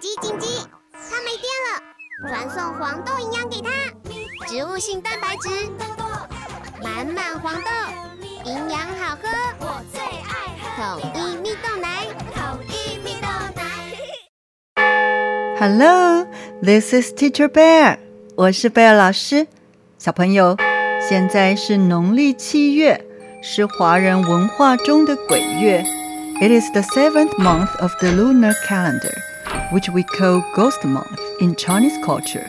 紧急紧急！它没电了，传送黄豆营养给它，植物性蛋白质，满满黄豆，营养好喝，我最爱喝统一蜜豆奶，统一蜜豆奶。Hello, this is Teacher Bear，我是贝尔老师。小朋友，现在是农历七月，是华人文化中的鬼月。It is the seventh month of the lunar calendar, which we call Ghost Month in Chinese culture.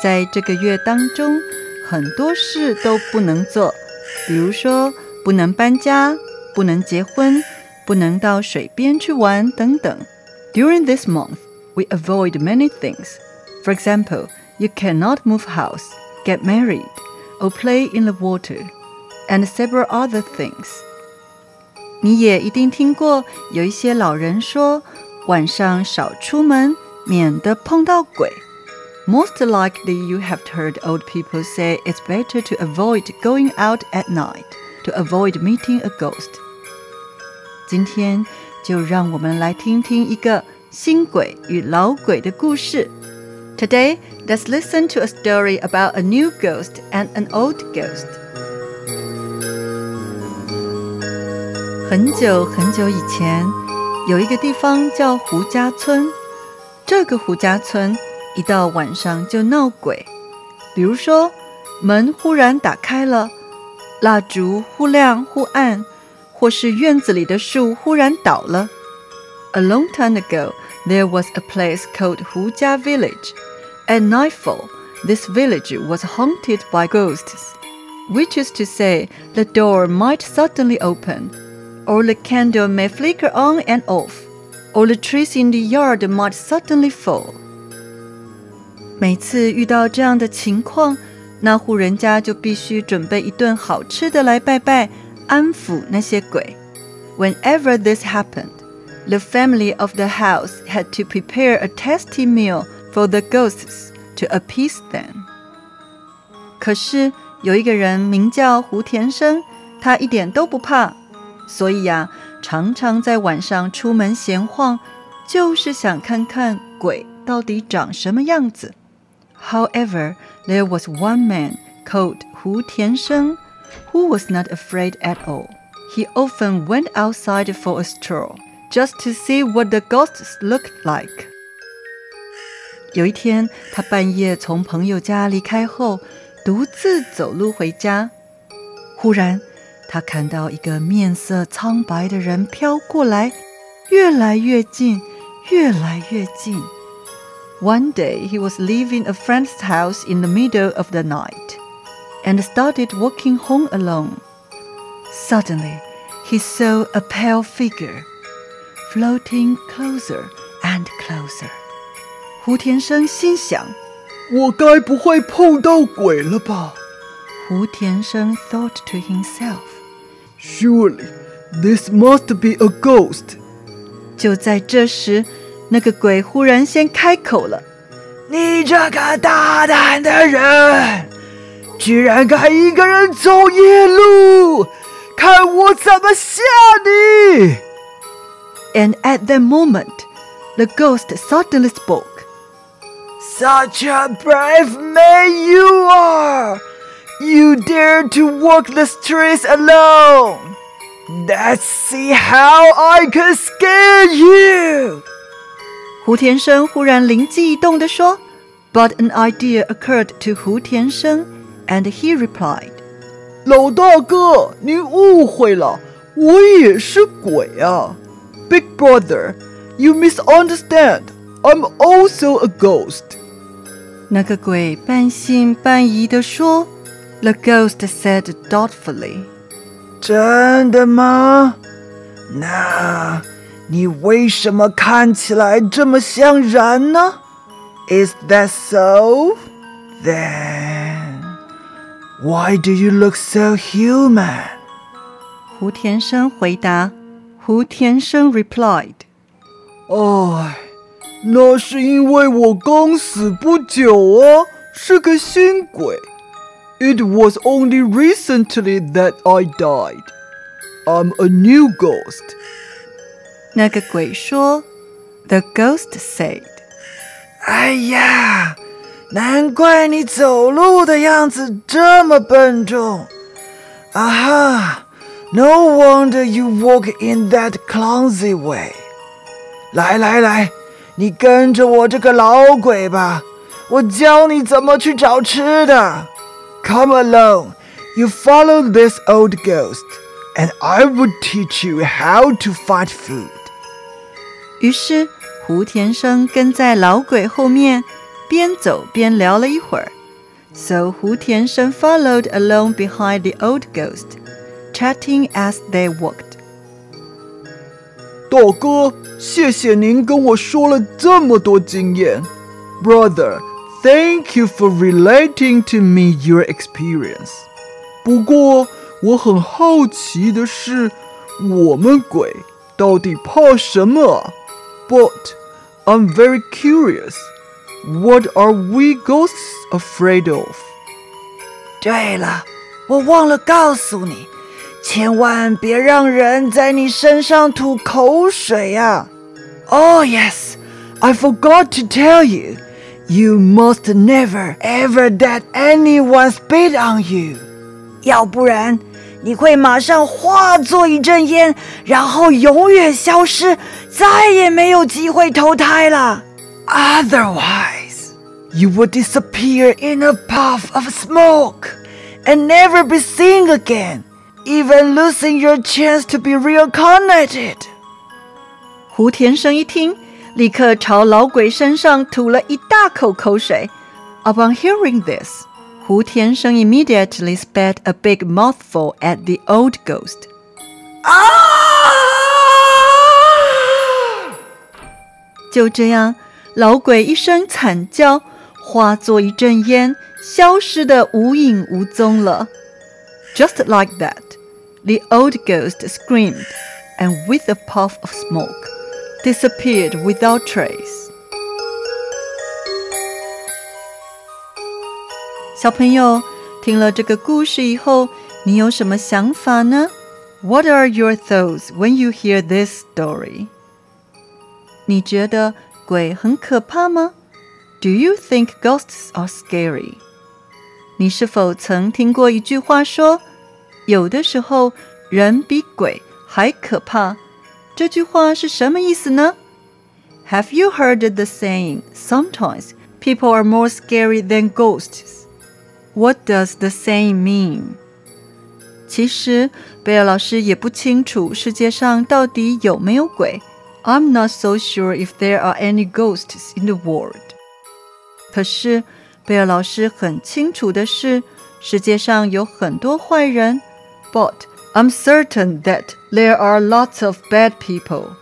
在这个月当中，很多事都不能做，比如说不能搬家、不能结婚、不能到水边去玩等等。During this month, we avoid many things. For example, you cannot move house, get married, or play in the water, and several other things. 你也一定听过有一些老人说， 晚上少出门，免得碰到鬼。Most likely, you have heard old people say it's better to avoid going out at night to avoid meeting a ghost. 今天就让我们来听听一个新鬼与老鬼的故事。Today, let's listen to a story about a new ghost and an old ghost. 很久很久以前， 有一个地方叫胡家村。这个胡家村一到晚上就闹鬼，比如说门忽然打开了，蜡烛忽亮忽暗，或是院子里的树忽然倒了。A long time ago, there was a place called Hujia Village. At nightfall, this village was haunted by ghosts, which is to say, the door might suddenly open or the candle may flicker on and off, or the trees in the yard might suddenly fall. 每次遇到这样的情况，那户人家就必须准备一顿好吃的来拜拜，安抚那些鬼。Whenever this happened, the family of the house had to prepare a tasty meal for the ghosts to appease them. 可是有一个人名叫胡田生，他一点都不怕。 所以呀，常常在晚上出门闲晃，就是想看看鬼到底长什么样子。However, there was one man called Hu Tiansheng who was not afraid at all. He often went outside for a stroll just to see what the ghosts looked like. 有一天，他半夜从朋友家离开后，独自走路回家，忽然。 他看到一个面色苍白的人飘过来，越来越近，越来越近。One day he was leaving a friend's house in the middle of the night and started walking home alone. Suddenly, he saw a pale figure floating closer and closer. 胡田生心想：“我该不会碰到鬼了吧？”胡田生 thought to himself. Surely, this must be a ghost. 就在这时，那个鬼忽然先开口了：“你这个大胆的人，居然敢一个人走夜路，看我怎么吓你！” And at that moment, the ghost suddenly spoke. Such a brave man you are! You dare to walk the streets alone! Let's see how I can scare you! 胡田生忽然灵机一动地说，But an idea occurred to 胡田生，and he replied：“ 老大哥，您误会了，我也是鬼啊！Big brother, you misunderstand. I'm also a ghost. 那个鬼半信半疑地说。 the ghost said doubtfully. 真的吗？那你为什么看起来这么像人呢？Is that so? Then why do you look so human? 胡田生回答。胡田生 replied. 哎，那是因为我刚死不久啊，是个新鬼。it was only recently that I died. I'm a new ghost. 那个鬼说：“ The ghost said. 哎呀，难怪你走路的样子这么笨重。啊哈，No wonder you walk in that clumsy way。来来来，你跟着我这个老鬼吧，我教你怎么去找吃的。 Come along. You follow this old ghost, and I will teach you how to find food. 于是，胡田生跟在老鬼后面，边走边聊了一会儿。So Hu Tiansheng followed along behind the old ghost, chatting as they walked. thank you for relating to me your experience. 不过我很好奇的是，我们鬼到底怕什么？But I'm very curious. What are we ghosts afraid of? 对了，我忘了告诉你，千万别让人在你身上吐口水呀、啊。Oh yes, I forgot to tell you. You must never ever let anyone spit on you. 要不然你会马上化作一阵烟，然后永远消失，再也没有机会投胎了。Otherwise, you would disappear in a puff of smoke and never be seen again, even losing your chance to be reincarnated. 胡田生一听， 立刻朝老鬼身上吐了一大口口水。Upon hearing this, Hu Tiansheng immediately spat a big mouthful at the old ghost. 就这样，老鬼一声惨叫，化作一阵烟，消失的无影无踪了。Just like that, the old ghost screamed, and with a puff of smoke, disappeared without trace. 小朋友，听了这个故事以后，你有什么想法呢？What are your thoughts when you hear this story？你觉得鬼很可怕吗？Do you think ghosts are scary？你是否曾听过一句话说，有的时候人比鬼还可怕？ 这句话是什么意思呢？Have you heard the saying, sometimes people are more scary than ghosts? What does the saying mean? 其实贝尔老师也不清楚世界上到底有没有鬼。I'm not so sure if there are any ghosts in the world. 可是贝尔老师很清楚的是，世界上有很多坏人。But I'm certain that there are lots of bad people.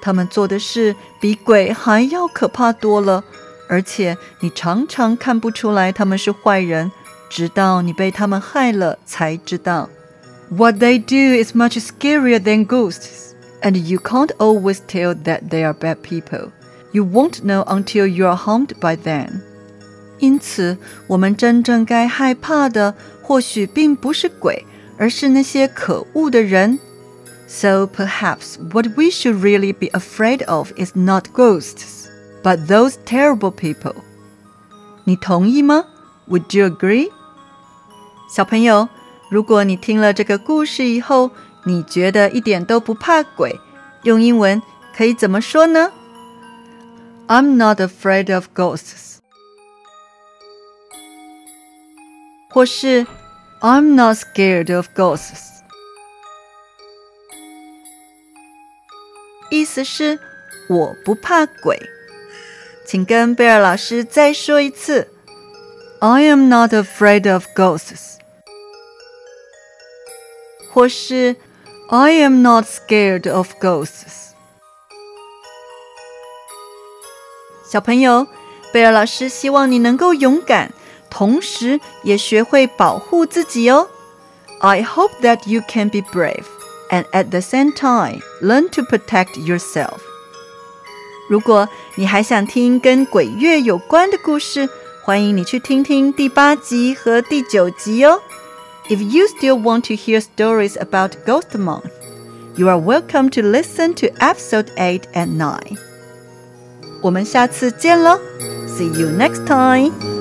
他们做的事比鬼还要可怕多了，而且你常常看不出来他们是坏人，直到你被他们害了才知道。What they do is much scarier than ghosts, and you can't always tell that they are bad people. You won't know until you are harmed by them. 因此，我们真正该害怕的，或许并不是鬼， 而是那些可恶的人。So perhaps what we should really be afraid of is not ghosts, but those terrible people. 你同意吗？Would you agree? 小朋友，如果你听了这个故事以后，你觉得一点都不怕鬼，用英文可以怎么说呢？I'm not afraid of ghosts. 或是 I'm not scared of ghosts. 意思是我不怕鬼。请跟贝尔老师再说一次：I am not afraid of ghosts。或是 I am not scared of ghosts。小朋友，贝尔老师希望你能够勇敢， 同时也学会保护自己哦。I hope that you can be brave and at the same time learn to protect yourself. 如果你还想听跟鬼月有关的故事，欢迎你去听听第八集和第九集哦。If you still want to hear stories about Ghost Month, you are welcome to listen to episode 8 and 9. 我们下次见喽，See you next time。